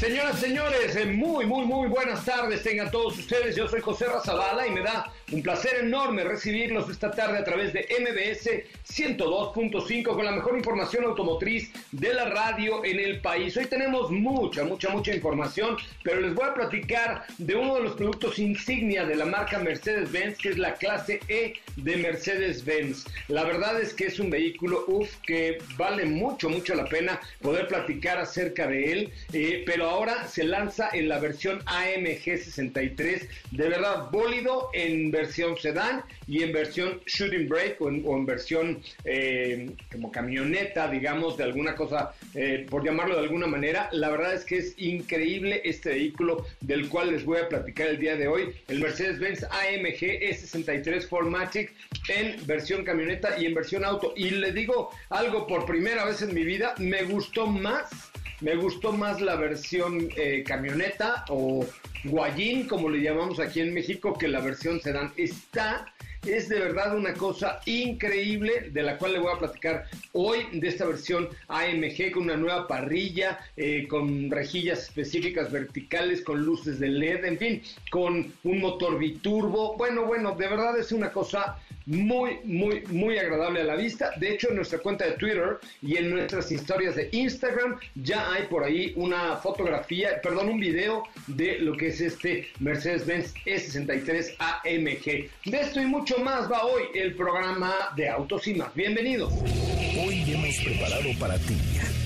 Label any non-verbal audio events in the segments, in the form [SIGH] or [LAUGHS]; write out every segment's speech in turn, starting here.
Señoras, señores, eh, muy, muy, muy buenas tardes tengan todos ustedes. Yo soy José Razabala y me da un placer enorme recibirlos esta tarde a través de MBS 102.5 con la mejor información automotriz de la radio en el país. Hoy tenemos mucha, mucha, mucha información, pero les voy a platicar de uno de los productos insignia de la marca Mercedes-Benz, que es la clase E de Mercedes-Benz. La verdad es que es un vehículo, uff, que vale mucho, mucho la pena poder platicar acerca de él, eh, pero ahora se lanza en la versión AMG 63, de verdad, bólido en versión sedán y en versión shooting brake o en, versión eh, como camioneta, digamos, de alguna cosa, eh, por llamarlo de alguna manera. La verdad es que es increíble este vehículo del cual les voy a platicar el día de hoy, el Mercedes-Benz AMG E63 Formatic en versión camioneta y en versión auto. Y le digo algo por primera vez en mi vida, me gustó más me gustó más la versión eh, camioneta o guayín, como le llamamos aquí en México, que la versión sedán. Está es de verdad una cosa increíble de la cual le voy a platicar hoy de esta versión AMG con una nueva parrilla, eh, con rejillas específicas verticales, con luces de LED, en fin, con un motor biturbo. Bueno, bueno, de verdad es una cosa muy, muy, muy agradable a la vista. De hecho, en nuestra cuenta de Twitter y en nuestras historias de Instagram ya hay por ahí una fotografía, perdón, un video de lo que es este Mercedes-Benz E63 AMG. De esto y mucho más va hoy el programa de Autos y más. Bienvenidos. Hoy hemos preparado para ti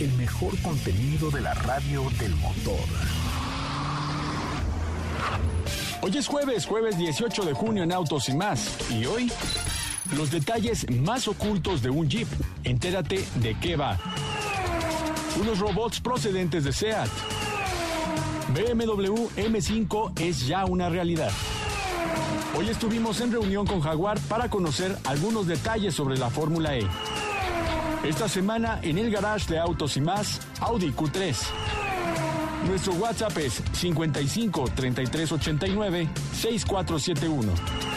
el mejor contenido de la radio del motor. Hoy es jueves, jueves 18 de junio en Autos y más. Y hoy, los detalles más ocultos de un Jeep. Entérate de qué va. Unos robots procedentes de SEAT. BMW M5 es ya una realidad. Hoy estuvimos en reunión con Jaguar para conocer algunos detalles sobre la Fórmula E. Esta semana en el garage de Autos y más, Audi Q3. Nuestro WhatsApp es 55 33 89 6471.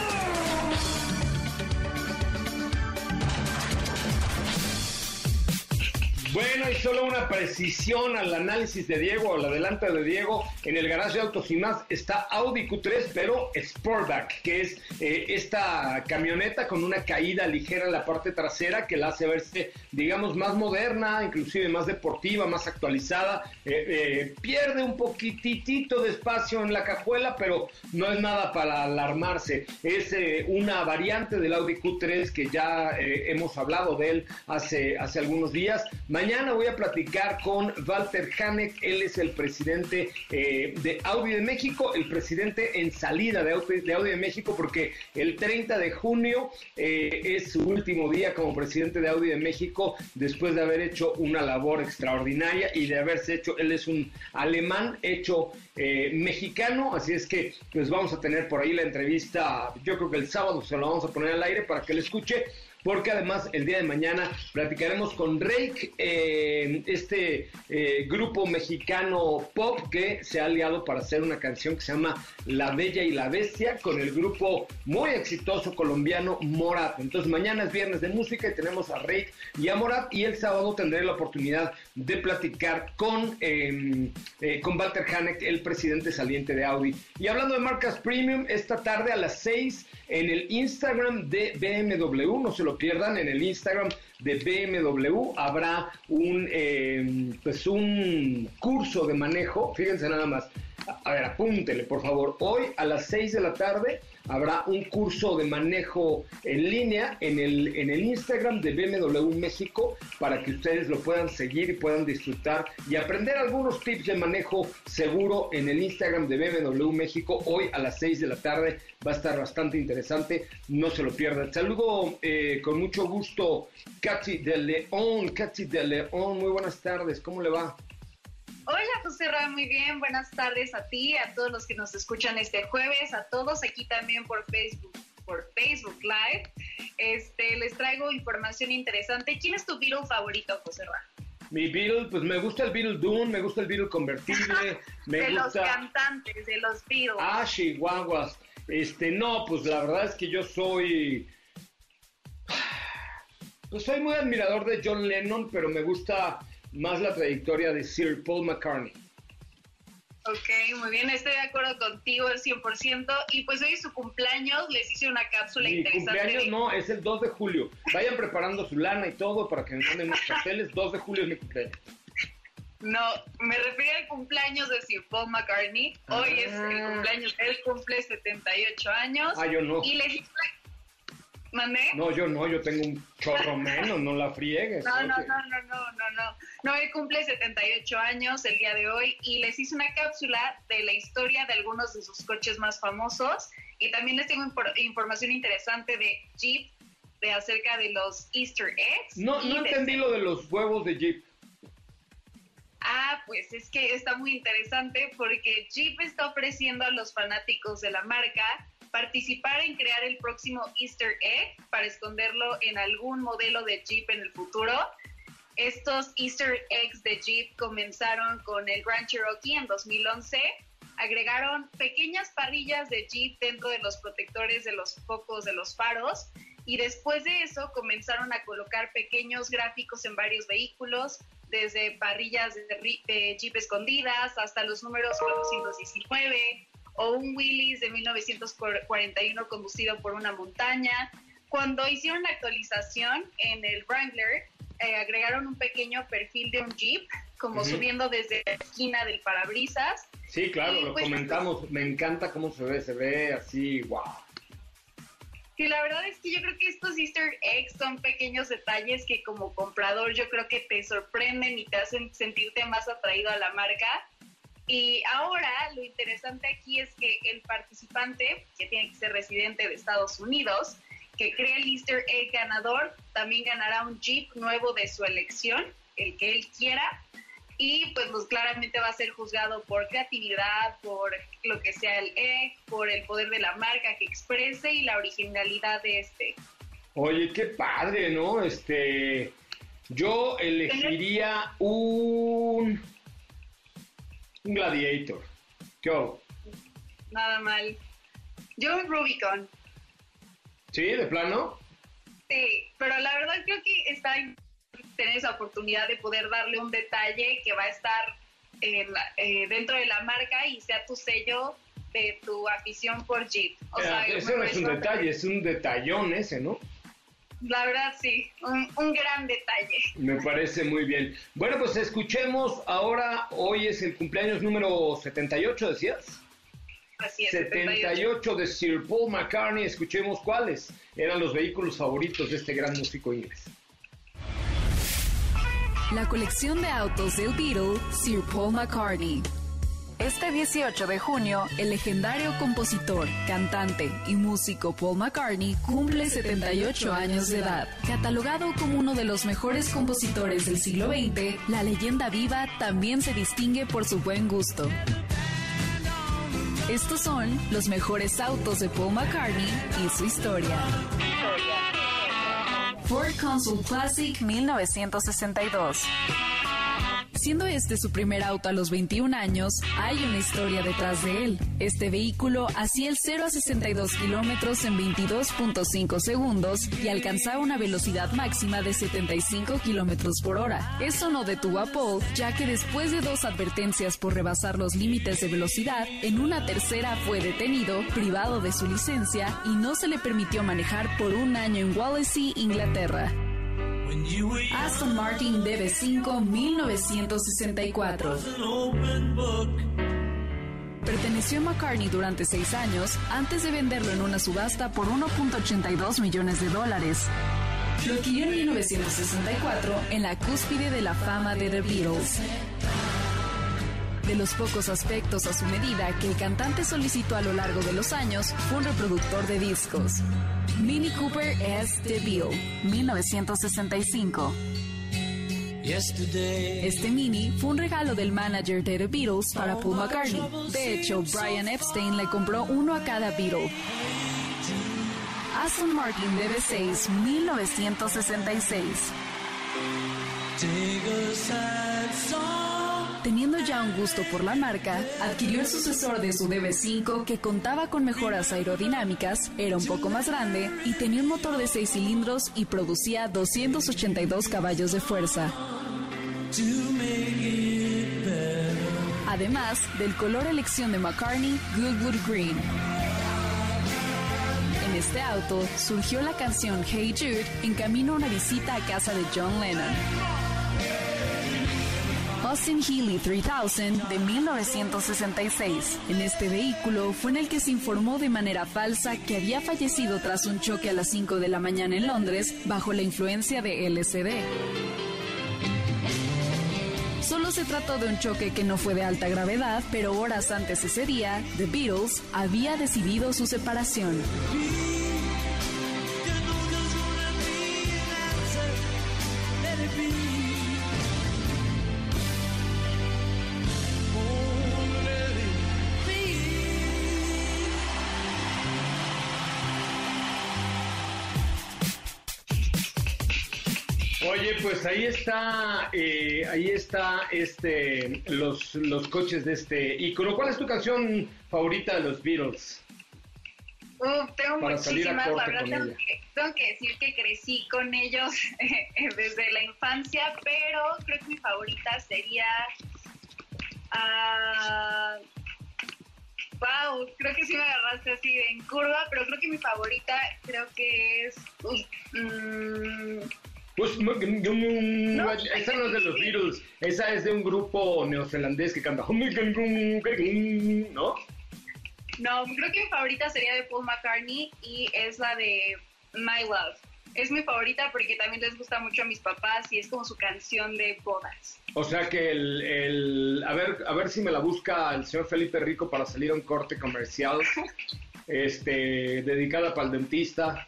Solo una precisión al análisis de Diego, al adelanto de Diego. En el garaje de autos y más está Audi Q3, pero Sportback, que es eh, esta camioneta con una caída ligera en la parte trasera que la hace verse, digamos, más moderna, inclusive más deportiva, más actualizada. Eh, eh, pierde un poquitito de espacio en la cajuela, pero no es nada para alarmarse. Es una variante del Audi Q3 que ya hemos hablado de él hace, hace algunos días. Mañana voy a platicar con Walter Hanek, él es el presidente eh, de Audi de México, el presidente en salida de Audi de, México, porque el 30 de junio eh, es su último día como presidente de Audi de México, después de haber hecho una labor extraordinaria y de haberse hecho, él es un alemán hecho eh, mexicano, así es que pues vamos a tener por ahí la entrevista, yo creo que el sábado se lo vamos a poner al aire para que le escuche porque además el día de mañana platicaremos con Rake, eh, este eh, grupo mexicano pop que se ha aliado para hacer una canción que se llama La Bella y la Bestia con el grupo muy exitoso colombiano Morat. Entonces mañana es viernes de música y tenemos a Rake y a Morat y el sábado tendré la oportunidad de platicar con, em, eh, con Walter Hanek, el presidente saliente de Audi. Y hablando de marcas premium, esta tarde a las 6 en el Instagram de BMW, no se lo pierdan, en el Instagram de BMW habrá un, em, pues un curso de manejo, fíjense nada más, a ver, apúntele por favor, hoy a las 6 de la tarde habrá un curso de manejo en línea en el, en el Instagram de BMW México para que ustedes lo puedan seguir y puedan disfrutar y aprender algunos tips de manejo seguro en el Instagram de BMW México hoy a las 6 de la tarde. Va a estar bastante interesante, no se lo pierdan. Saludo eh, con mucho gusto Katy de León, Katy de León, muy buenas tardes, ¿cómo le va? Hola José Ra, muy bien, buenas tardes a ti, a todos los que nos escuchan este jueves, a todos aquí también por Facebook, por Facebook Live. Este, les traigo información interesante. ¿Quién es tu Beatle favorito, José Ra? Mi Beatle, pues me gusta el Beatle Dune, me gusta el Beatle convertible, [LAUGHS] me de gusta... los cantantes, de los Beatles. Ah, chihuahuas. Este, no, pues la verdad es que yo soy... [SIGHS] Pues soy muy admirador de John Lennon, pero me gusta más la trayectoria de Sir Paul McCartney. Ok, muy bien, estoy de acuerdo contigo al 100%. Y pues hoy es su cumpleaños, les hice una cápsula Mi interesante. cumpleaños de- no, es el 2 de julio. Vayan preparando su lana y todo para que me manden unos pasteles. 2 de julio es mi cumpleaños. No, me refiero al cumpleaños de Sir Paul McCartney. Hoy es el Ah. cumpleaños, él cumple 78 años. Ah, yo no. Y les hice ¿Mandé? No, yo no, yo tengo un chorro menos, no la friegues. No, no, no, no, no, no, no. No, él cumple 78 años el día de hoy y les hice una cápsula de la historia de algunos de sus coches más famosos y también les tengo información interesante de Jeep, de acerca de los Easter eggs. No, no entendí lo de los huevos de Jeep. Ah, pues es que está muy interesante porque Jeep está ofreciendo a los fanáticos de la marca participar en crear el próximo Easter egg para esconderlo en algún modelo de Jeep en el futuro. Estos Easter eggs de Jeep comenzaron con el Grand Cherokee en 2011. Agregaron pequeñas parrillas de Jeep dentro de los protectores de los focos de los faros y después de eso comenzaron a colocar pequeños gráficos en varios vehículos, desde parrillas de, Jeep escondidas hasta los números 419 o un Willys de 1941 conducido por una montaña. Cuando hicieron la actualización en el Wrangler, eh, agregaron un pequeño perfil de un Jeep, como subiendo desde la esquina del parabrisas. Sí, claro, Y lo pues- comentamos. Me encanta cómo se ve, se ve así, wow. Sí, la verdad es que yo creo que estos Easter eggs son pequeños detalles que como comprador yo creo que te sorprenden y te hacen sentirte más atraído a la marca. Y ahora lo interesante aquí es que el participante, que tiene que ser residente de Estados Unidos, que crea el Easter egg ganador, también ganará un Jeep nuevo de su elección, el que él quiera. Y pues, pues claramente va a ser juzgado por creatividad, por lo que sea el egg, por el poder de la marca que exprese y la originalidad de este. Oye, qué padre, ¿no? Este, yo elegiría un, un Gladiator. ¿Qué hago? Nada mal. Yo un Rubicon. ¿Sí? ¿De plano? Sí, pero la verdad creo que está en tener esa oportunidad de poder darle un detalle que va a estar en la- eh, dentro de la marca y sea tu sello de tu afición por Jeep. O sea, Eh, ese no es un detalle, es un detallón ese, ¿no? La verdad sí, un, un gran detalle. Me parece muy bien. Bueno, pues escuchemos ahora, hoy es el cumpleaños número 78, decías. Así es. 78. 78 de Sir Paul McCartney, escuchemos cuáles eran los vehículos favoritos de este gran músico inglés. La colección de autos del Beatle, Sir Paul McCartney. Este 18 de junio, el legendario compositor, cantante y músico Paul McCartney cumple 78 años de edad. Catalogado como uno de los mejores compositores del siglo XX, la leyenda viva también se distingue por su buen gusto. Estos son los mejores autos de Paul McCartney y su historia. Ford Consul Classic 1962. Siendo este su primer auto a los 21 años, hay una historia detrás de él. Este vehículo hacía el 0 a 62 kilómetros en 22.5 segundos y alcanzaba una velocidad máxima de 75 kilómetros por hora. Eso no detuvo a Paul, ya que después de dos advertencias por rebasar los límites de velocidad, en una tercera fue detenido, privado de su licencia y no se le permitió manejar por un año en Wallasey, Inglaterra. Aston Martin DB5 1964. Perteneció a McCartney durante seis años antes de venderlo en una subasta por 1.82 millones de dólares. Lo adquirió en 1964 en la cúspide de la fama de The Beatles. De los pocos aspectos a su medida que el cantante solicitó a lo largo de los años fue un reproductor de discos. Mini Cooper S. DeVille, 1965. Este Mini fue un regalo del manager de The Beatles para Paul McCartney. De hecho, Brian Epstein le compró uno a cada Beatle. Aston Martin DB6 1966. Teniendo ya un gusto por la marca, adquirió el sucesor de su DB5 que contaba con mejoras aerodinámicas, era un poco más grande y tenía un motor de 6 cilindros y producía 282 caballos de fuerza. Además del color elección de McCartney, Goodwood Green. En este auto surgió la canción Hey Jude en camino a una visita a casa de John Lennon. Austin Healy 3000 de 1966. En este vehículo fue en el que se informó de manera falsa que había fallecido tras un choque a las 5 de la mañana en Londres bajo la influencia de LSD. Solo se trató de un choque que no fue de alta gravedad, pero horas antes ese día, The Beatles había decidido su separación. Oye, pues ahí está, eh, ahí está este, los, los coches de este ícono. ¿Cuál es tu canción favorita de los Beatles? Uf, tengo Para muchísimas, la verdad tengo que, tengo que decir que crecí con ellos [LAUGHS] desde la infancia, pero creo que mi favorita sería... ah, wow, creo que sí me agarraste así en curva, pero creo que mi favorita creo que es... mm, Pues, No, esa no es de los Beatles, esa es de un grupo neozelandés que canta, ¿no? No, creo que mi favorita sería de Paul McCartney y es la de My Love. Es mi favorita porque también les gusta mucho a mis papás y es como su canción de bodas. O sea que el, el- a ver, a ver si me la busca el señor Felipe Rico para salir a un corte comercial, [LAUGHS] este, dedicada para el dentista,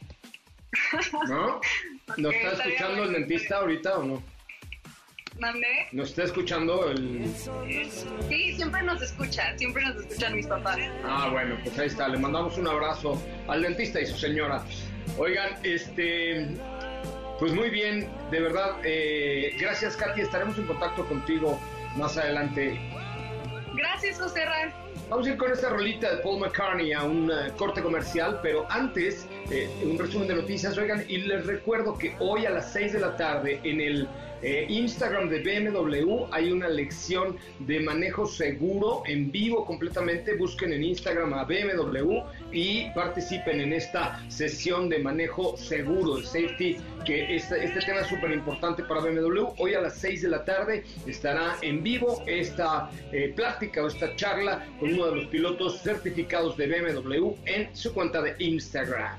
¿no? [LAUGHS] ¿Nos Ok, está escuchando el dentista ahorita o no? ¿Mandé? ¿Nos está escuchando el...? Sí, siempre nos escuchan, siempre nos escuchan mis papás. Ah, bueno, pues ahí está. Le mandamos un abrazo al dentista y su señora. Oigan, este, pues muy bien, de verdad. eh, gracias, Katy. Estaremos en contacto contigo más adelante. Gracias, José Ran. Vamos a ir con esta rolita de Paul McCartney a un eh, corte comercial, pero antes, eh, un resumen de noticias. Oigan, y les recuerdo que hoy a las 6 de la tarde en el eh, Instagram de BMW hay una lección de manejo seguro en vivo completamente. Busquen en Instagram a BMW y participen en esta sesión de manejo seguro, el safety, que este, este tema es súper importante para BMW. Hoy a las 6 de la tarde estará en vivo esta eh, plática o esta charla con uno de los pilotos certificados de BMW en su cuenta de Instagram.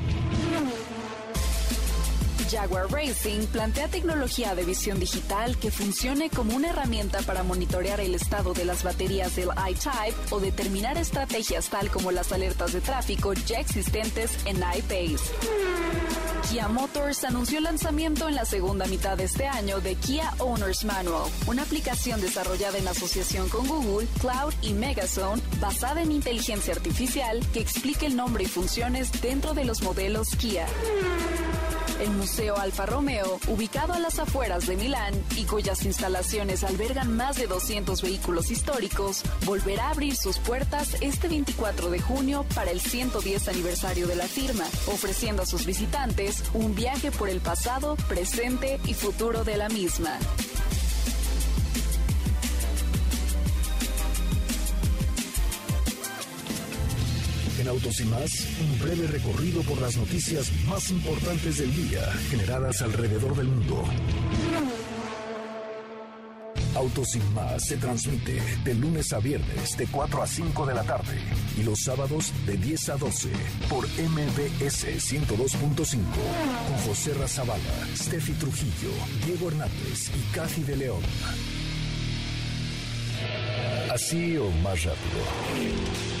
Jaguar Racing plantea tecnología de visión digital que funcione como una herramienta para monitorear el estado de las baterías del iType o determinar estrategias tal como las alertas de tráfico ya existentes en iPace. Kia Motors anunció el lanzamiento en la segunda mitad de este año de Kia Owner's Manual, una aplicación desarrollada en asociación con Google, Cloud y Megazone basada en inteligencia artificial que explica el nombre y funciones dentro de los modelos Kia. El Museo Alfa Romeo, ubicado a las afueras de Milán y cuyas instalaciones albergan más de 200 vehículos históricos, volverá a abrir sus puertas este 24 de junio para el 110 aniversario de la firma, ofreciendo a sus visitantes un viaje por el pasado, presente y futuro de la misma. Autos y más, un breve recorrido por las noticias más importantes del día generadas alrededor del mundo. Autos sin más se transmite de lunes a viernes de 4 a 5 de la tarde y los sábados de 10 a 12 por MBS 102.5 con José Razabala, Steffi Trujillo, Diego Hernández y Cathy de León. Así o más rápido.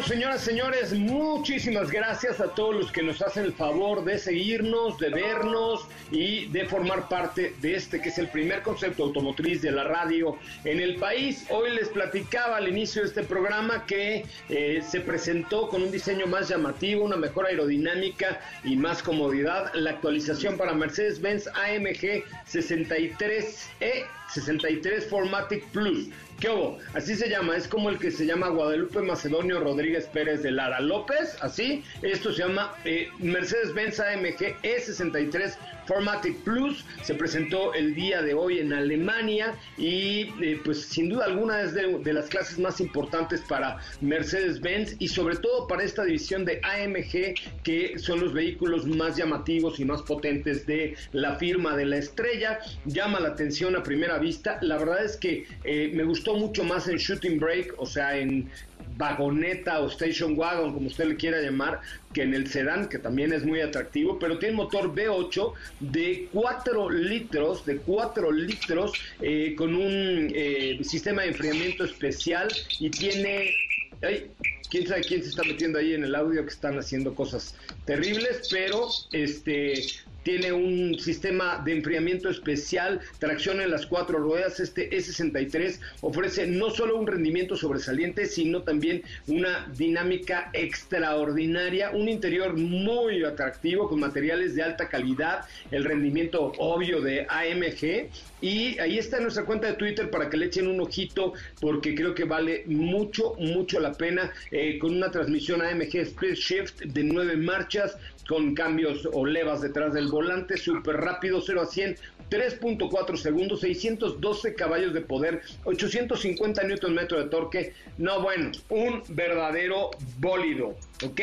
Bueno, señoras, señores, muchísimas gracias a todos los que nos hacen el favor de seguirnos, de vernos y de formar parte de este que es el primer concepto automotriz de la radio en el país. Hoy les platicaba al inicio de este programa que eh, se presentó con un diseño más llamativo, una mejor aerodinámica y más comodidad, la actualización para Mercedes-Benz AMG 63E 63 Formatic Plus. ¿Qué hubo? Así se llama, es como el que se llama Guadalupe Macedonio Rodríguez Pérez de Lara López, así. Esto se llama eh, Mercedes-Benz AMG E63 Formatic Plus. Se presentó el día de hoy en Alemania y eh, pues sin duda alguna es de, las clases más importantes para Mercedes-Benz y sobre todo para esta división de AMG que son los vehículos más llamativos y más potentes de la firma de la estrella. Llama la atención a primera vista. La verdad es que eh, me gustó mucho más en Shooting Break, o sea, en vagoneta o station wagon, como usted le quiera llamar, que en el sedán, que también es muy atractivo, pero tiene motor V8 de 4 litros, de 4 litros, eh, con un eh, sistema de enfriamiento especial y tiene... Ay, quién sabe quién se está metiendo ahí en el audio que están haciendo cosas terribles, pero este tiene un sistema de enfriamiento especial, tracción en las cuatro ruedas. Este E63 ofrece no solo un rendimiento sobresaliente, sino también una dinámica extraordinaria, un interior muy atractivo con materiales de alta calidad, el rendimiento obvio de AMG. Y ahí está nuestra cuenta de Twitter para que le echen un ojito, porque creo que vale mucho, mucho la pena, eh, con una transmisión AMG Speed Shift de nueve marchas, con cambios o levas detrás del volante, súper rápido, 0 a 100, 3.4 segundos, 612 caballos de poder, 850 newton metro de torque. No, bueno, un verdadero bólido, ¿ok?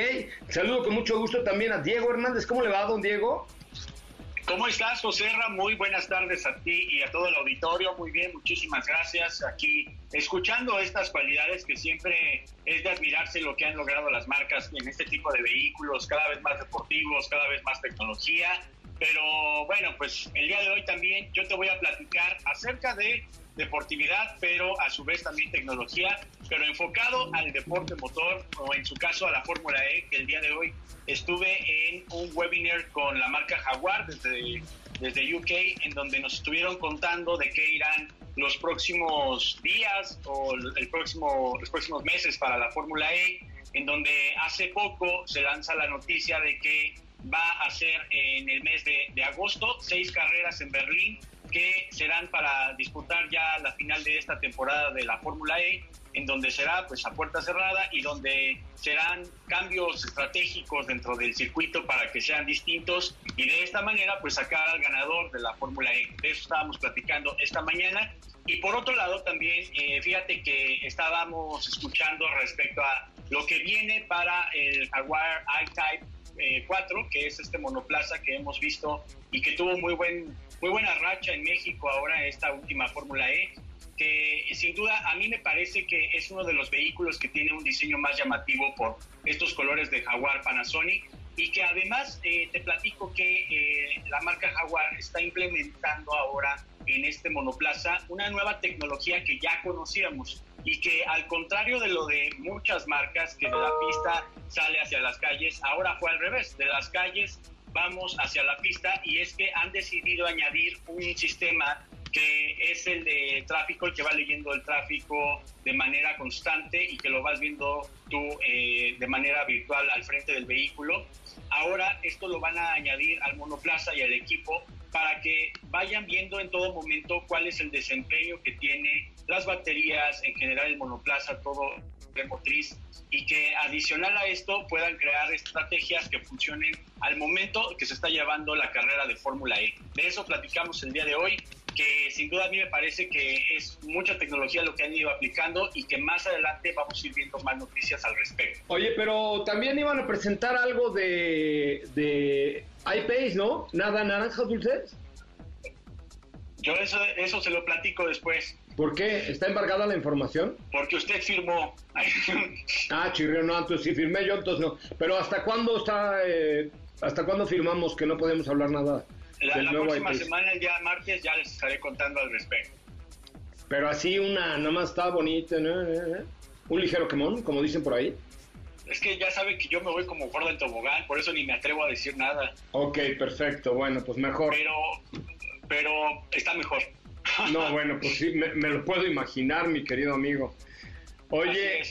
Saludo con mucho gusto también a Diego Hernández. ¿Cómo le va, don Diego? ¿Cómo estás, José Muy buenas tardes a ti y a todo el auditorio. Muy bien, muchísimas gracias. Aquí escuchando estas cualidades que siempre es de admirarse lo que han logrado las marcas en este tipo de vehículos, cada vez más deportivos, cada vez más tecnología. Pero bueno, pues el día de hoy también yo te voy a platicar acerca de deportividad, pero a su vez también tecnología, pero enfocado al deporte motor o en su caso a la Fórmula E, que el día de hoy estuve en un webinar con la marca Jaguar desde, desde UK, en donde nos estuvieron contando de qué irán los próximos días o el próximo, los próximos meses para la Fórmula E, en donde hace poco se lanza la noticia de que va a ser en el mes de, de agosto seis carreras en Berlín que serán para disputar ya la final de esta temporada de la Fórmula E, en donde será pues a puerta cerrada y donde serán cambios estratégicos dentro del circuito para que sean distintos y de esta manera pues sacar al ganador de la Fórmula E. De eso estábamos platicando esta mañana. Y por otro lado también, eh, fíjate que estábamos escuchando respecto a lo que viene para el Jaguar I-Type 4, eh, que es este monoplaza que hemos visto y que tuvo muy buen muy buena racha en México ahora esta última Fórmula E, que sin duda a mí me parece que es uno de los vehículos que tiene un diseño más llamativo por estos colores de Jaguar Panasonic y que además eh, te platico que eh, la marca Jaguar está implementando ahora en este monoplaza una nueva tecnología que ya conocíamos y que al contrario de lo de muchas marcas que de la pista sale hacia las calles, ahora fue al revés, de las calles vamos hacia la pista y es que han decidido añadir un sistema que es el de tráfico, el que va leyendo el tráfico de manera constante y que lo vas viendo tú eh, de manera virtual al frente del vehículo. Ahora esto lo van a añadir al monoplaza y al equipo para que vayan viendo en todo momento cuál es el desempeño que tiene las baterías, en general el monoplaza, todo motriz y que adicional a esto puedan crear estrategias que funcionen al momento que se está llevando la carrera de Fórmula E. De eso platicamos el día de hoy, que sin duda a mí me parece que es mucha tecnología lo que han ido aplicando y que más adelante vamos a ir viendo más noticias al respecto. Oye, pero también iban a presentar algo de, de iPace, ¿no? Nada, naranjas dulces. Yo eso, eso se lo platico después. ¿Por qué? ¿Está embargada la información? Porque usted firmó. [LAUGHS] ah, chirrió, no, entonces sí firmé yo, entonces no. Pero ¿hasta cuándo está, eh, hasta cuándo firmamos que no podemos hablar nada la, la próxima semana, el día martes, ya les estaré contando al respecto. Pero así una, nomás está bonita, ¿no? Un ligero quemón, como dicen por ahí. Es que ya sabe que yo me voy como por del tobogán, por eso ni me atrevo a decir nada. Ok, perfecto, bueno, pues mejor. Pero, pero está mejor. No, bueno, pues sí, me, lo puedo imaginar, mi querido amigo. Oye,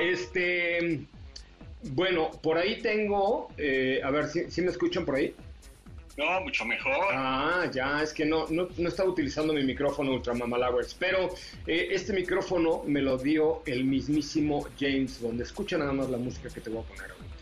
este, bueno, por ahí tengo, eh, a ver, si me escuchan por ahí? No, mucho mejor. Ah, ya, es que no, no, no estaba utilizando mi micrófono Ultra Mamalowers, pero eh, este micrófono me lo dio el mismísimo James Bond. Escucha nada más la música que te voy a poner ahorita.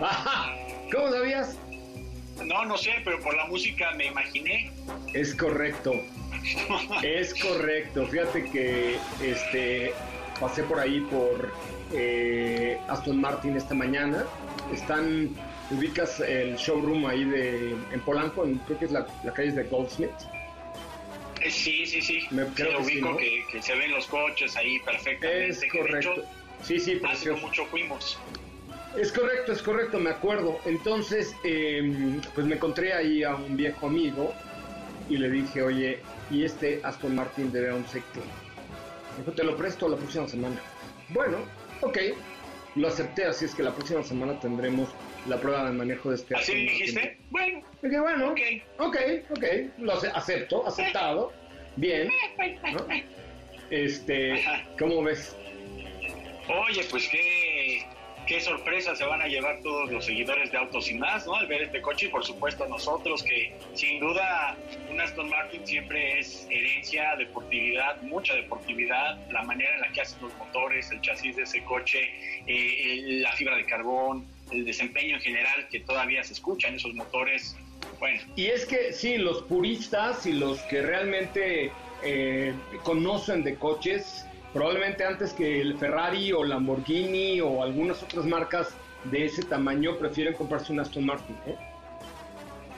[LAUGHS] ¿Cómo sabías? No, no sé, pero por la música me imaginé. Es correcto. [LAUGHS] es correcto. Fíjate que este pasé por ahí por eh, Aston Martin esta mañana. Están, ubicas el showroom ahí de en Polanco, creo que es la, calle de Goldsmith. Eh, sí, sí, sí. Me creo que, ubico que, se ven los coches ahí perfectamente. Es correcto. sí, sí, hace mucho fuimos. Es correcto, es correcto, me acuerdo. Entonces, em, pues me encontré ahí a un viejo amigo y le dije, oye, y este Aston Martin de un Me Dijo, te lo presto la próxima semana. Bueno, ok, lo acepté, así es que la próxima semana tendremos la prueba de manejo de este ¿Así Aston dijiste? Bueno. Dije, bueno, ok, ok, ok, lo acepto, aceptado, bien. Este, ¿cómo ves? Oye, pues qué qué sorpresa se van a llevar todos los seguidores de Autos y más, ¿no? Al ver este coche y por supuesto nosotros que sin duda un Aston Martin siempre es herencia, deportividad, mucha deportividad, la manera en la que hacen los motores, el chasis de ese coche, eh, la fibra de carbón, el desempeño en general que todavía se escucha en esos motores. Bueno. Y es que sí, los puristas y los que realmente eh, conocen de coches, probablemente antes que el Ferrari o Lamborghini o algunas otras marcas de ese tamaño prefieren comprarse un Aston Martin. ¿eh?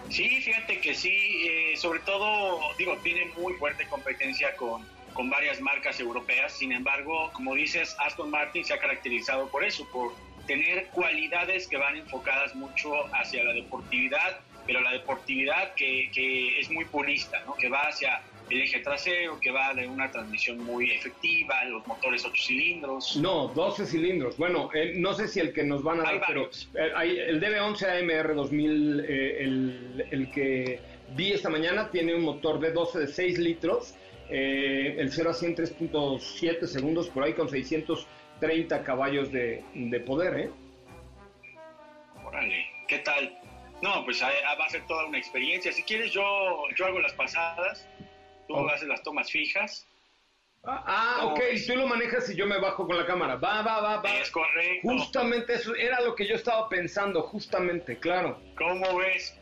Sí, fíjate que sí, eh, sobre todo, digo, tiene muy fuerte competencia con, con varias marcas europeas, sin embargo, como dices, Aston Martin se ha caracterizado por eso, por tener cualidades que van enfocadas mucho hacia la deportividad, pero la deportividad que, que es muy purista, ¿no? que va hacia el eje trasero que va de una transmisión muy efectiva, los motores 8 cilindros. No, 12 cilindros. Bueno, eh, no sé si el que nos van a dar, pero eh, hay, el DB11 AMR 2000, eh, el, el, que vi esta mañana, tiene un motor de 12 de 6 litros, el 0 a 100 3.7 segundos por ahí con 630 caballos de, de poder, ¿eh? Órale, ¿qué tal? No, pues va a ser toda una experiencia. Si quieres, yo, yo hago las pasadas Tú oh. haces las tomas fijas. Ah, ah ok, tú lo manejas y yo me bajo con la cámara. Va, va, va, va. Es correcto. Justamente eso era lo que yo estaba pensando, justamente, claro. ¿Cómo ves?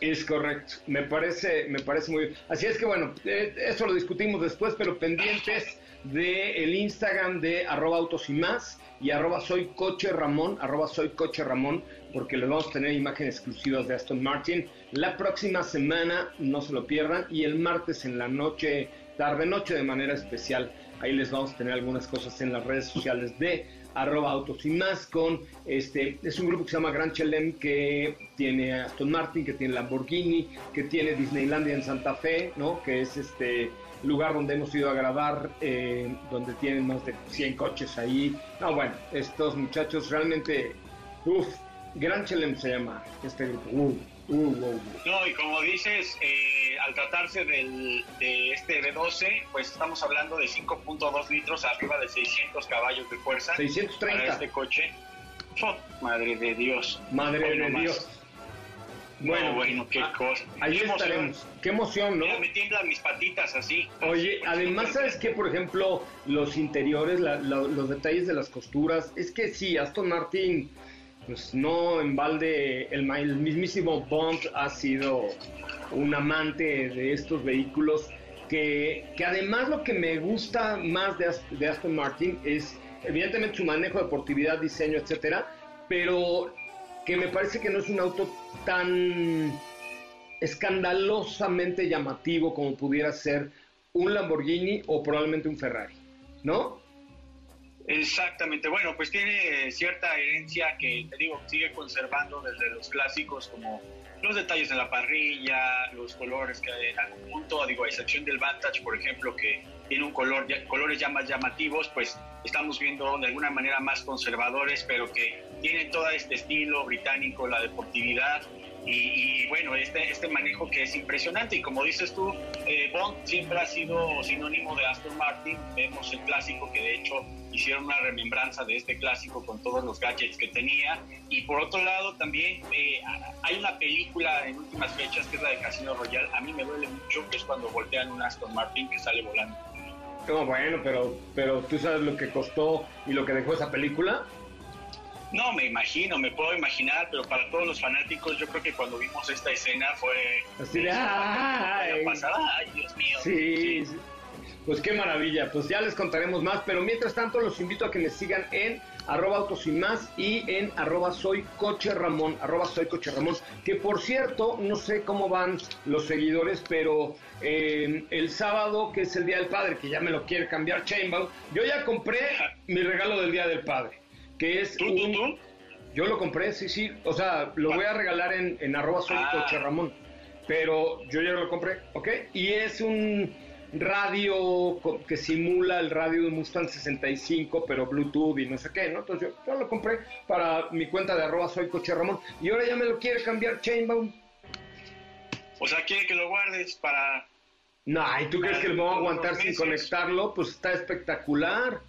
Es correcto, me parece, me parece muy bien. Así es que bueno, eh, eso lo discutimos después, pero pendientes del el Instagram de arroba autos y más y arroba soy coche Ramón, arroba soy coche Ramón, porque les vamos a tener imágenes exclusivas de Aston Martin. La próxima semana, no se lo pierdan, y el martes en la noche, tarde noche de manera especial, ahí les vamos a tener algunas cosas en las redes sociales de arroba autos y más con este es un grupo que se llama Gran Chelem que tiene Aston Martin que tiene Lamborghini que tiene Disneylandia en Santa Fe no que es este lugar donde hemos ido a grabar, eh, donde tienen más de 100 coches ahí. No, bueno, estos muchachos realmente, uff, Gran Chelem se llama este grupo. Uh, uh, uh, no, y como dices, eh, al tratarse del, de este B12, pues estamos hablando de 5.2 litros arriba de 600 caballos de fuerza. 630. Para este coche. Oh, madre de Dios. Madre de Dios. Bueno, bueno, qué cosa. Ahí estaremos. Qué emoción, ¿no? me tiemblan mis patitas así. Oye, además, ¿sabes qué? Por ejemplo, los interiores, los detalles de las costuras. Es que sí, Aston Martin, pues no en balde, el, el mismísimo Bond ha sido un amante de estos vehículos. Que, que además lo que me gusta más de, de Aston Martin es, evidentemente, su manejo, deportividad, diseño, etcétera. Pero que me parece que no es un auto tan escandalosamente llamativo como pudiera ser un Lamborghini o probablemente un Ferrari, ¿no? Exactamente, bueno, pues tiene cierta herencia que, te digo, sigue conservando desde los clásicos como los detalles de la parrilla, los colores que en algún punto, digo, a excepción del Vantage, por ejemplo, que tiene un color, colores ya más llamativos, pues estamos viendo de alguna manera más conservadores, pero que tienen todo este estilo británico, la deportividad y, bueno, este, este manejo que es impresionante. Y como dices tú, eh, Bond siempre ha sido sinónimo de Aston Martin. Vemos el clásico que de hecho hicieron una remembranza de este clásico con todos los gadgets que tenía. Y por otro lado también eh, hay una película en últimas fechas que es la de Casino Royale. A mí me duele mucho que es cuando voltean un Aston Martin que sale volando. No, bueno, pero, pero tú sabes lo que costó y lo que dejó esa película. No, me imagino, me puedo imaginar, pero para todos los fanáticos, yo creo que cuando vimos esta escena fue. Así de. ¡Ay! ¡Ay, Dios mío! Sí, Pues qué maravilla, pues ya les contaremos más, pero mientras tanto los invito a que me sigan en arroba autos y más y en arroba soy coche Ramón, arroba soy coche Ramón, que por cierto, no sé cómo van los seguidores, pero eh, el sábado, que es el Día del Padre, que ya me lo quiere cambiar Chainbound, yo ya compré mi regalo del Día del Padre que es un... Yo lo compré, sí, sí. O sea, lo voy a regalar en, en arroba soy ah. coche Ramón. Pero yo ya lo compré, ¿ok? Y es un radio que simula el radio de Mustang 65, pero Bluetooth y no sé qué, ¿no? Entonces yo, yo lo compré para mi cuenta de arroba soy coche Ramón. Y ahora ya me lo quiere cambiar Chainbound. O sea, quiere que lo guardes para... No, ¿y tú crees que lo voy a aguantar sin conectarlo? Pues está espectacular.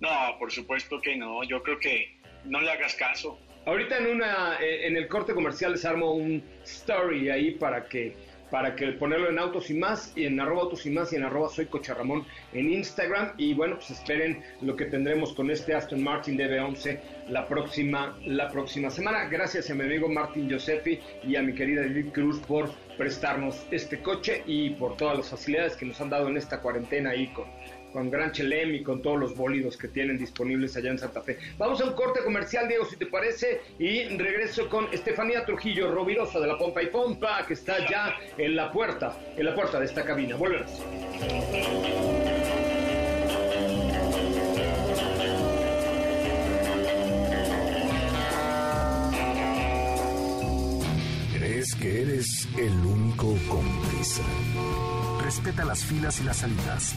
No, por supuesto que no. Yo creo que no le hagas caso. Ahorita en una eh, en el corte comercial les armo un story ahí para que para que ponerlo en Autos y Más, y en arroba Autos y Más y en arroba Soy Cocharramón en Instagram. Y bueno, pues esperen lo que tendremos con este Aston Martin DB11 la próxima, la próxima semana. Gracias a mi amigo Martin Gioseppi y a mi querida Edith Cruz por prestarnos este coche y por todas las facilidades que nos han dado en esta cuarentena ahí con con Gran Chelem y con todos los bólidos que tienen disponibles allá en Santa Fe. Vamos a un corte comercial, Diego, si te parece, y regreso con Estefanía Trujillo, Rovirosa de la Pompa y Pompa, que está ya en la puerta, en la puerta de esta cabina. Volvemos. ¿Crees que eres el único con prisa? Respeta las filas y las salidas.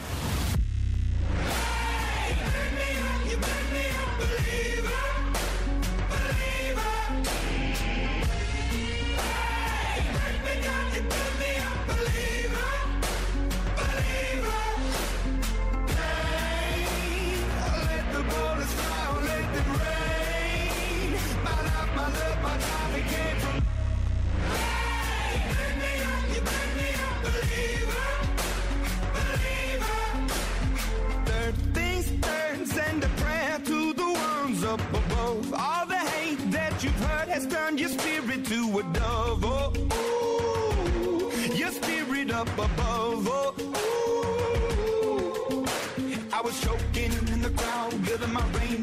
Above. All the hate that you've heard has turned your spirit to a dove. Oh,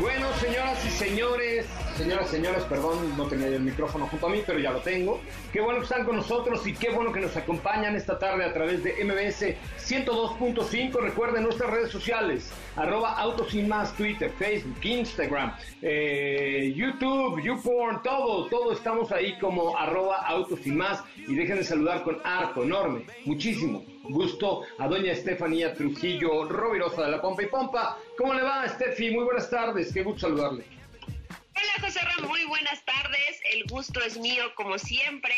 Bueno, señoras y señores, señoras y señores, perdón, no tenía el micrófono junto a mí, pero ya lo tengo. Qué bueno que están con nosotros y qué bueno que nos acompañan esta tarde a través de MBS 102.5. Recuerden nuestras redes sociales, arroba autos Twitter, Facebook, Instagram, eh, YouTube, YouPorn, todo, todo estamos ahí como arroba autos y más. Y dejen de saludar con harto, enorme, muchísimo gusto a doña Estefanía Trujillo, Rovirosa de la Pompa y Pompa. ¿Cómo le va, Estefi? Muy buenas tardes, qué gusto saludarle. Hola José Ram, muy buenas tardes. El gusto es mío como siempre.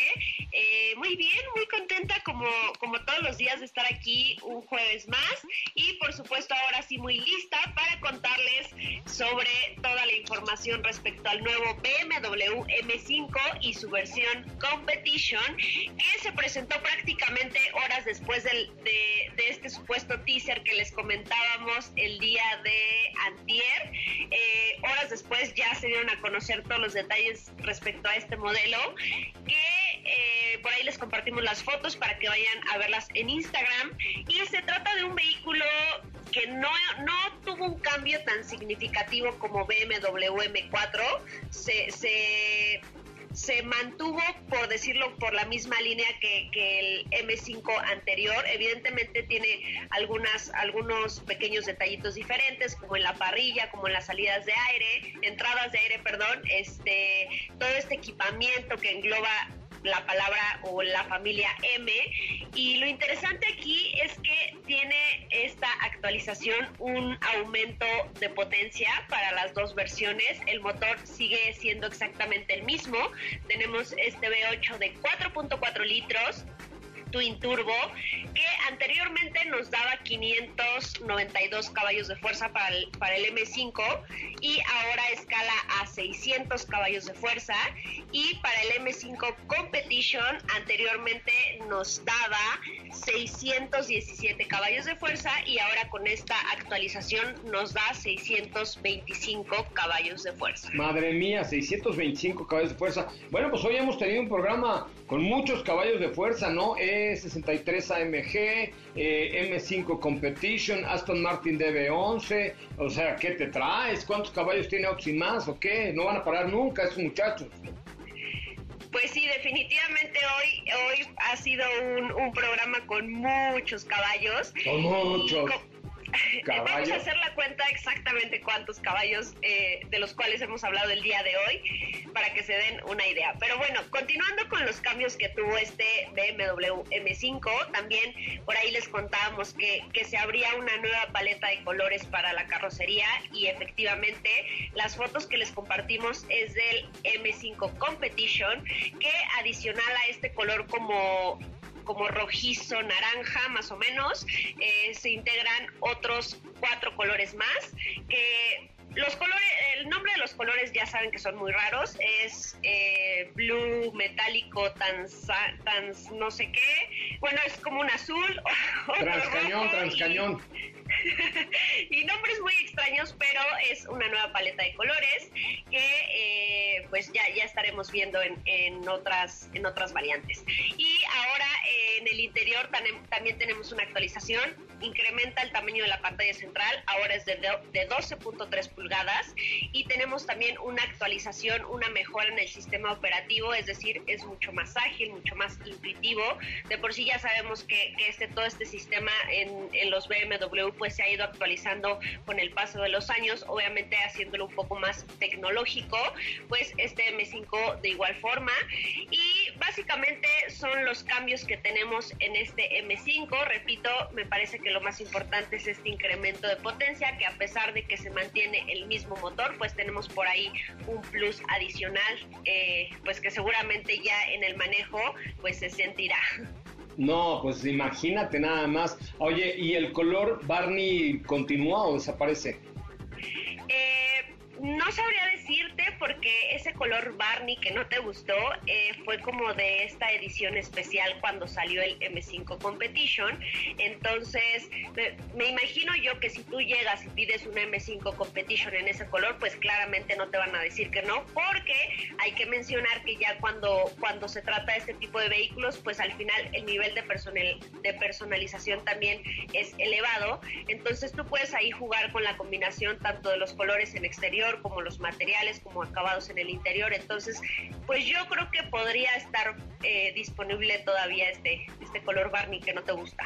Eh, muy bien, muy contenta como, como todos los días de estar aquí un jueves más. Y por supuesto ahora sí muy lista para contarles sobre toda la información respecto al nuevo BMW M5 y su versión Competition que se presentó prácticamente horas después del- de, de este supuesto teaser que les comentábamos el día de antier. Eh, horas después ya se dieron a conocer todos los detalles respecto a este modelo, que eh, por ahí les compartimos las fotos para que vayan a verlas en Instagram. Y se trata de un vehículo que no, no tuvo un cambio tan significativo como BMW M4. Se, se, se mantuvo, por decirlo, por la misma línea que, que el M5 anterior. Evidentemente tiene algunas, algunos pequeños detallitos diferentes, como en la parrilla, como en las salidas de aire, entradas de aire, perdón, este, todo este equipamiento que engloba la palabra o la familia M. Y lo interesante aquí es que tiene esta actualización un aumento de potencia para las dos versiones. El motor sigue siendo exactamente el mismo. Tenemos este V8 de 4.4 litros Twin Turbo, que anteriormente nos daba 592 caballos de fuerza para el, para el M5 y ahora escala a 600 caballos de fuerza y para el M5 Competition anteriormente nos daba 617 caballos de fuerza y ahora con esta actualización nos da 625 caballos de fuerza. Madre mía, 625 caballos de fuerza. Bueno, pues hoy hemos tenido un programa con muchos caballos de fuerza, ¿no? E63 AMG, eh, M5 Competition, Aston Martin DB11. O sea, ¿qué te traes? ¿Cuántos caballos tiene Oxymas o qué? No van a parar nunca esos muchachos. Pues sí, definitivamente hoy, hoy ha sido un, un programa con muchos caballos. Son muchos. [LAUGHS] Vamos a hacer la cuenta exactamente cuántos caballos eh, de los cuales hemos hablado el día de hoy para que se den una idea. Pero bueno, continuando con los cambios que tuvo este BMW M5, también por ahí les contábamos que, que se abría una nueva paleta de colores para la carrocería y efectivamente las fotos que les compartimos es del M5 Competition que adicional a este color como como rojizo, naranja, más o menos. Eh, se integran otros cuatro colores más que los colores, el nombre de los colores ya saben que son muy raros, es eh, blue metálico tan, no sé qué, bueno es como un azul, [LAUGHS] Transcañón, transcañón. y [LAUGHS] nombres muy extraños, pero es una nueva paleta de colores que eh, pues ya, ya estaremos viendo en, en otras, en otras variantes. Y ahora eh, en el interior tanem- también tenemos una actualización, incrementa el tamaño de la pantalla central, ahora es de, de 12.3 pulgadas y tenemos también una actualización, una mejora en el sistema operativo, es decir, es mucho más ágil, mucho más intuitivo. De por sí ya sabemos que, que este, todo este sistema en, en los BMW pues se ha ido actualizando con el paso de los años, obviamente haciéndolo un poco más tecnológico, pues este M5 de igual forma. Y básicamente son los cambios que tenemos en este M5. Repito, me parece que lo más importante es este incremento de potencia, que a pesar de que se mantiene el mismo motor, pues tenemos por ahí un plus adicional, eh, pues que seguramente ya en el manejo pues se sentirá. No, pues imagínate nada más. Oye, ¿y el color Barney continúa o desaparece? Eh, no sabría decirte porque ese color Barney que no te gustó eh, fue como de esta edición especial cuando salió el M5 Competition. Entonces, me, imagino yo que si tú llegas y pides un M5 Competition en ese color, pues claramente no te van a decir que no, porque hay que mencionar que ya cuando, cuando se trata de este tipo de vehículos, pues al final el nivel de, personal, de personalización también es elevado. Entonces tú puedes ahí jugar con la combinación tanto de los colores en exterior como los materiales, como acabados en el interior. Entonces, pues yo creo que podría estar eh, disponible todavía este, este color Barney que no te gusta.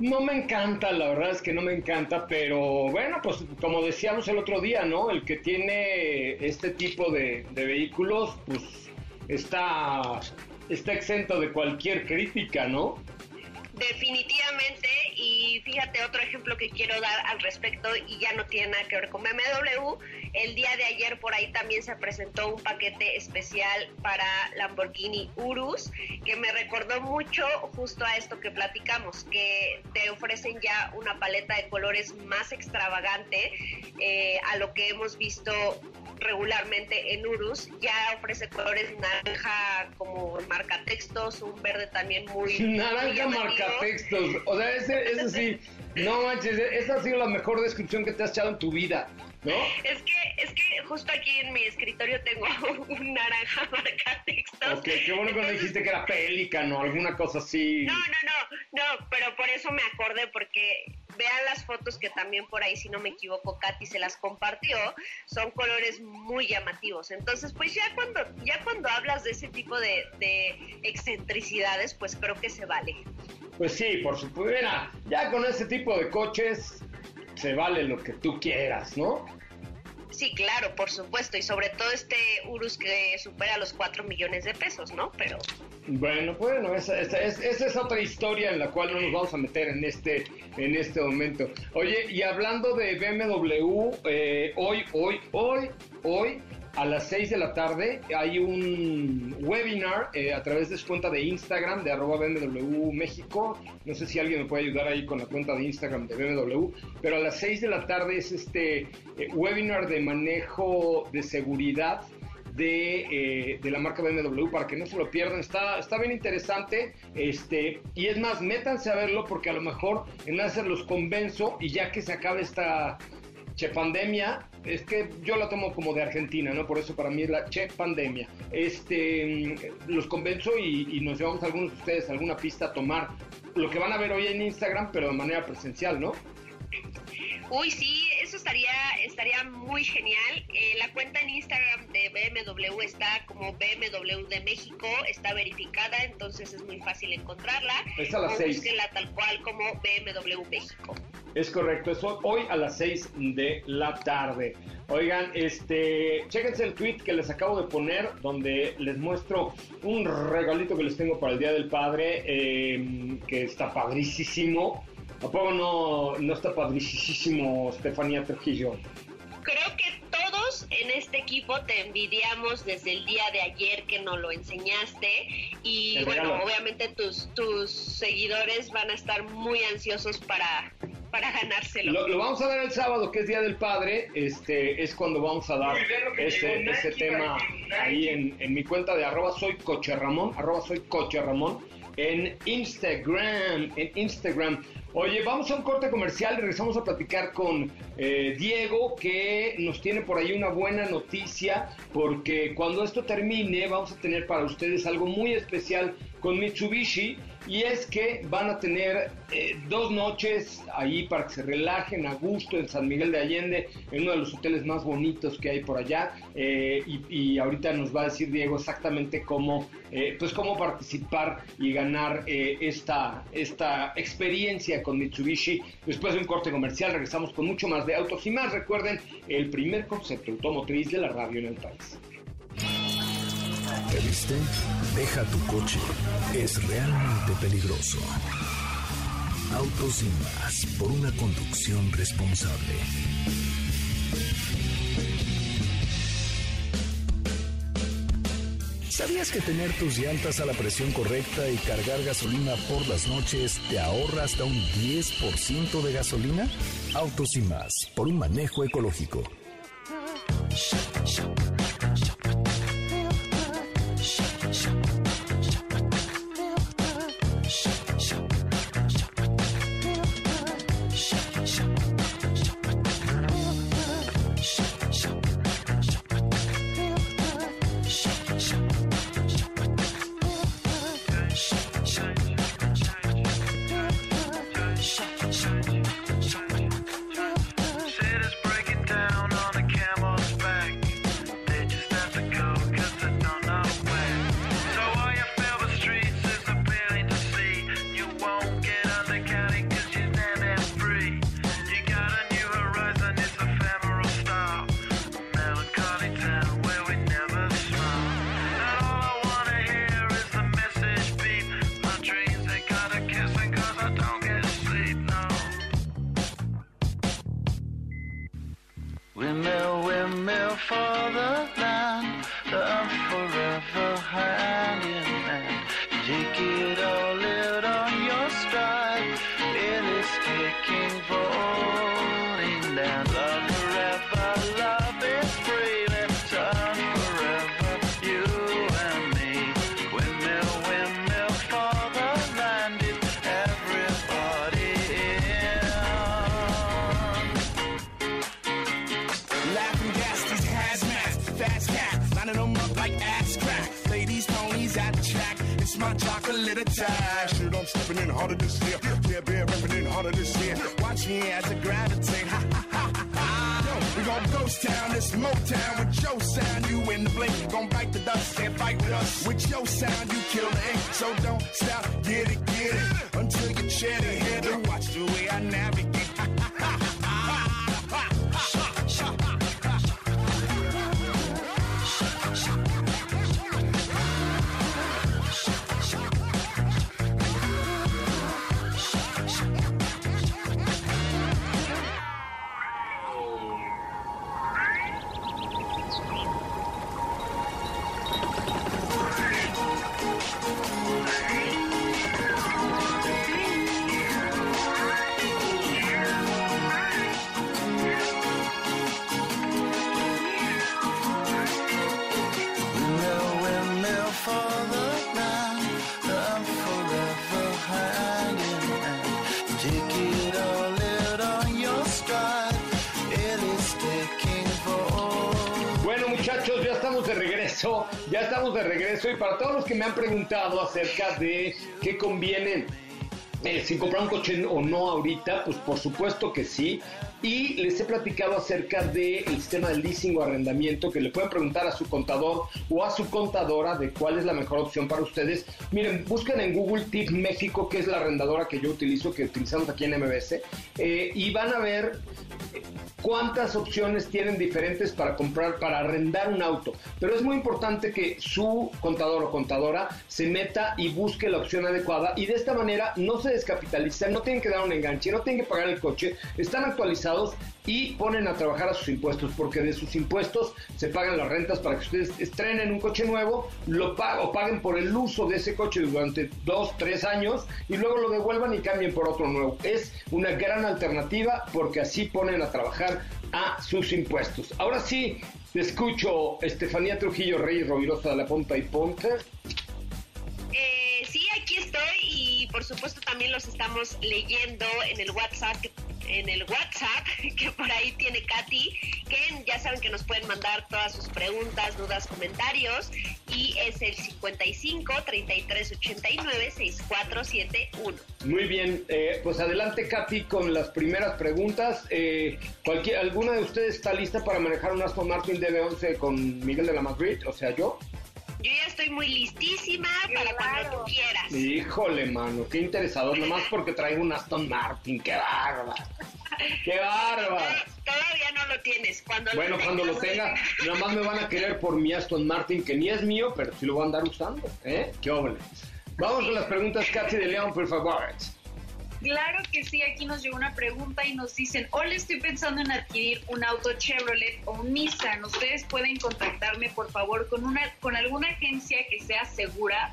No me encanta, la verdad es que no me encanta, pero bueno, pues como decíamos el otro día, ¿no? El que tiene este tipo de, de vehículos, pues está, está exento de cualquier crítica, ¿no? Definitivamente, y fíjate otro ejemplo que quiero dar al respecto y ya no tiene nada que ver con BMW, el día de ayer por ahí también se presentó un paquete especial para Lamborghini Urus que me recordó mucho justo a esto que platicamos, que te ofrecen ya una paleta de colores más extravagante eh, a lo que hemos visto regularmente en Urus, ya ofrece colores naranja como marcatextos, un verde también muy... Naranja llamativo. Marcatextos. O sea, ese, ese sí, no manches, esa ha sido la mejor descripción que te has echado en tu vida, ¿no? Es que, es que justo aquí en mi escritorio tengo [LAUGHS] un naranja marcatextos. Ok, qué bueno que no dijiste que era pelícano, alguna cosa así. No, no, no, no, pero por eso me acordé, porque vean las fotos que también por ahí, si no me equivoco, Katy se las compartió, son colores muy llamativos. Entonces, pues ya cuando, ya cuando hablas de ese tipo de, de excentricidades, pues creo que se vale. Pues sí, por supuesto. Mira, ya con ese tipo de coches se vale lo que tú quieras, ¿no? Sí, claro, por supuesto, y sobre todo este Urus que supera los 4 millones de pesos, ¿no? Pero Bueno, bueno, esa, esa- es- esa es otra historia en la cual no nos vamos a meter en este, en este momento. Oye, y hablando de BMW, eh, hoy, hoy, hoy, hoy, a las 6 de la tarde, hay un webinar eh, a través de su cuenta de Instagram, de arroba BMW México. No sé si alguien me puede ayudar ahí con la cuenta de Instagram de BMW, pero a las 6 de la tarde es este eh, webinar de manejo de seguridad de, eh, de la marca BMW para que no se lo pierdan. Está, está bien interesante. Este, y es más, métanse a verlo porque a lo mejor en hacer los convenzo y ya que se acabe esta che pandemia, es que yo la tomo como de Argentina, ¿no? Por eso para mí es la che pandemia. Este, mm, los convenzo y, y nos llevamos algunos de ustedes a alguna pista a tomar lo que van a ver hoy en Instagram, pero de manera presencial, ¿no? Uy, sí, eso estaría, estaría muy genial. Eh, la cuenta en Instagram de BMW está como BMW de México, está verificada, entonces es muy fácil encontrarla. Es a las O seis. búsquenla tal cual como BMW México. Es correcto, es hoy a las 6 de la tarde. Oigan, este, chéquense el tweet que les acabo de poner, donde les muestro un regalito que les tengo para el Día del Padre, eh, que está padricísimo. ¿A poco no, no está padricísimo, Estefanía Trujillo? Creo que todos en este equipo te envidiamos desde el día de ayer que nos lo enseñaste y bueno, obviamente tus, tus seguidores van a estar muy ansiosos para, para ganárselo. Lo, lo vamos a dar el sábado, que es Día del Padre. Este es cuando vamos a dar ese, ese Nike, tema Nike, ahí en, en mi cuenta de arroba soy coche Ramón, arroba soy coche Ramón, en Instagram, en Instagram. Oye, vamos a un corte comercial, regresamos a platicar con eh, Diego, que nos tiene por ahí una buena noticia, porque cuando esto termine vamos a tener para ustedes algo muy especial con Mitsubishi, y es que van a tener eh, dos noches ahí para que se relajen a gusto en San Miguel de Allende, en uno de los hoteles más bonitos que hay por allá, eh, y, ahorita nos va a decir Diego exactamente cómo, eh, pues cómo participar y ganar esta, esta experiencia con Mitsubishi. Después de un corte comercial regresamos con mucho más de autos y más. Recuerden, el primer concepto automotriz de la radio en el país. ¿Te viste? Deja tu coche. Es realmente peligroso. Autos y más por una conducción responsable. ¿Sabías que tener tus llantas a la presión correcta y cargar gasolina por las noches te ahorra hasta un 10% de gasolina? Autos y más por un manejo ecológico. Attack. Shit, I'm stepping in harder this year. Yeah, bear repping in harder this year. Watch me as I gravitate. Ha ha ha ha. Yo, we gon' ghost town, this Motown with your sound. You in the blink, gon' bite the dust, can't fight with us. With your sound, you kill the ink. So don't stop, get it, get it. Until you chat it, hit it. Watch the way I navigate. Estamos de regreso, ya estamos de regreso. Y para todos los que me han preguntado acerca de qué conviene eh, si comprar un coche o no ahorita, pues por supuesto que sí. Y les he platicado acerca del sistema de leasing o arrendamiento que le pueden preguntar a su contador o a su contadora de cuál es la mejor opción para ustedes. Miren, busquen en Google Tip México, que es la arrendadora que yo utilizo, que utilizamos aquí en MBS, eh, y van a ver cuántas opciones tienen diferentes para comprar, para arrendar un auto. Pero es muy importante que su contador o contadora se meta y busque la opción adecuada y de esta manera no se descapitalizan, no tienen que dar un enganche, no tienen que pagar el coche, están actualizados y ponen a trabajar a sus impuestos, porque de sus impuestos se pagan las rentas para que ustedes estrenen un coche nuevo, lo o paguen por el uso de ese coche durante dos, tres años y luego lo devuelvan y cambien por otro nuevo. Es una gran alternativa porque así ponen a trabajar a sus impuestos. Ahora sí, te escucho, Estefanía Trujillo Reyes Rovirosa de la Ponta y Ponte. Eh, sí, aquí estoy y por supuesto también los estamos leyendo en el WhatsApp en el WhatsApp [LAUGHS] que por ahí tiene Katy, que ya saben que nos pueden mandar todas sus preguntas, dudas, comentarios y es el 55 33 89 6471. Muy bien, eh, pues adelante Katy con las primeras preguntas. Eh, cualquier, ¿Alguna de ustedes está lista para manejar un Aston Martin DB11 con Miguel de la Madrid? O sea, yo. Estoy muy listísima para cuando tú quieras. Híjole, mano, qué interesador, [LAUGHS] nomás porque traigo un Aston Martin, qué bárbaro. ¡Qué bárbaro! Todavía no lo tienes. Cuando bueno, lo cuando lo tenga, nada más me van a querer por mi Aston Martin, que ni es mío, pero sí lo voy a andar usando, ¿eh? ¡Qué óvole! Vamos con las preguntas, Katy de León, por favor. Claro que sí, aquí nos llegó una pregunta y nos dicen, hola, estoy pensando en adquirir un auto Chevrolet o un Nissan. Ustedes pueden contactarme, por favor, con, una, con alguna agencia que sea segura.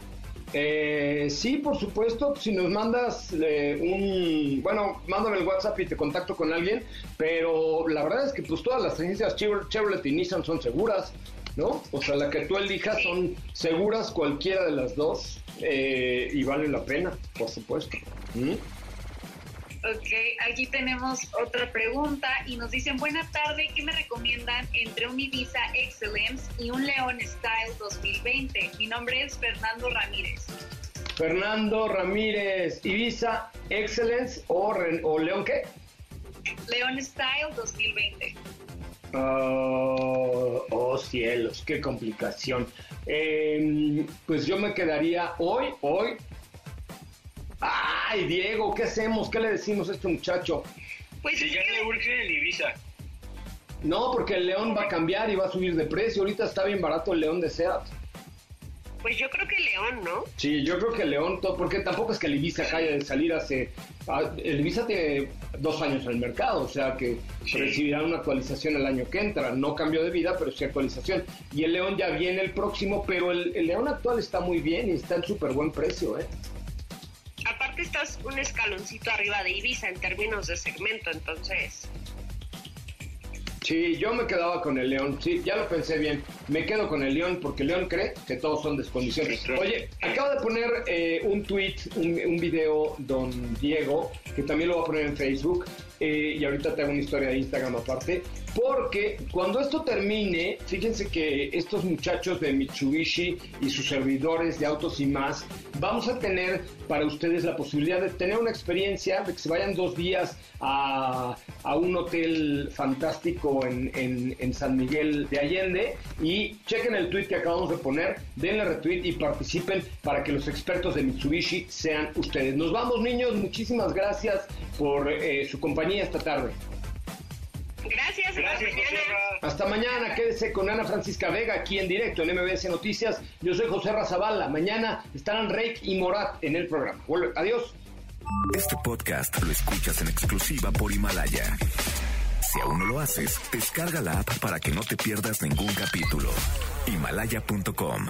Eh, sí, por supuesto, si nos mandas eh, un... Bueno, mándame el WhatsApp y te contacto con alguien, pero la verdad es que pues todas las agencias Chevrolet, y Nissan son seguras, ¿no? O sea, la que tú elijas son seguras cualquiera de las dos eh, y vale la pena, por supuesto. ¿Mm? Ok, aquí tenemos otra pregunta y nos dicen, buena tarde, ¿qué me recomiendan entre un Ibiza Excellence y un León Style 2020? Mi nombre es Fernando Ramírez. Fernando Ramírez, Ibiza, Excellence o, León, ¿qué? León Style 2020. Oh, oh, cielos, qué complicación. Eh, pues yo me quedaría hoy, hoy. Ay, Diego, ¿qué hacemos? ¿Qué le decimos a este muchacho? Pues Si ya le urge el Ibiza. No, porque el León va a cambiar y va a subir de precio. Ahorita está bien barato el León de Seat. Pues yo creo que León, ¿no? Sí, yo creo que el León, porque tampoco es que el Ibiza haya de salir hace... ah, El Ibiza tiene dos años en el mercado, o sea que recibirá una actualización el año que entra. No cambio de vida, pero sí actualización. Y el León ya viene el próximo, pero el, el León actual está muy bien y está en súper buen precio, ¿eh? Aparte estás un escaloncito arriba de Ibiza en términos de segmento, entonces... Sí, yo me quedaba con el León. Sí, ya lo pensé bien. Me quedo con el León porque León cree que todos son descondiciones. Oye, acabo de poner eh, un tweet, un, un video, don Diego, que también lo voy a poner en Facebook. eh, y ahorita te hago una historia de Instagram aparte. Porque cuando esto termine, fíjense que estos muchachos de Mitsubishi y sus servidores de autos y más, vamos a tener para ustedes la posibilidad de tener una experiencia, de que se vayan dos días a, un hotel fantástico en San Miguel de Allende y chequen el tweet que acabamos de poner, denle retweet y participen para que los expertos de Mitsubishi sean ustedes. Nos vamos niños, muchísimas gracias por eh, su compañía esta tarde. Gracias, hasta Gracias, mañana. Hasta mañana, quédese con Ana Francisca Vega aquí en directo en MBS Noticias. Yo soy José Razabala. Mañana estarán Rake y Morat en el programa. Vuelve- Adiós. Este podcast lo escuchas en exclusiva por Himalaya. Si aún no lo haces, descarga la app para que no te pierdas ningún capítulo. Himalaya.com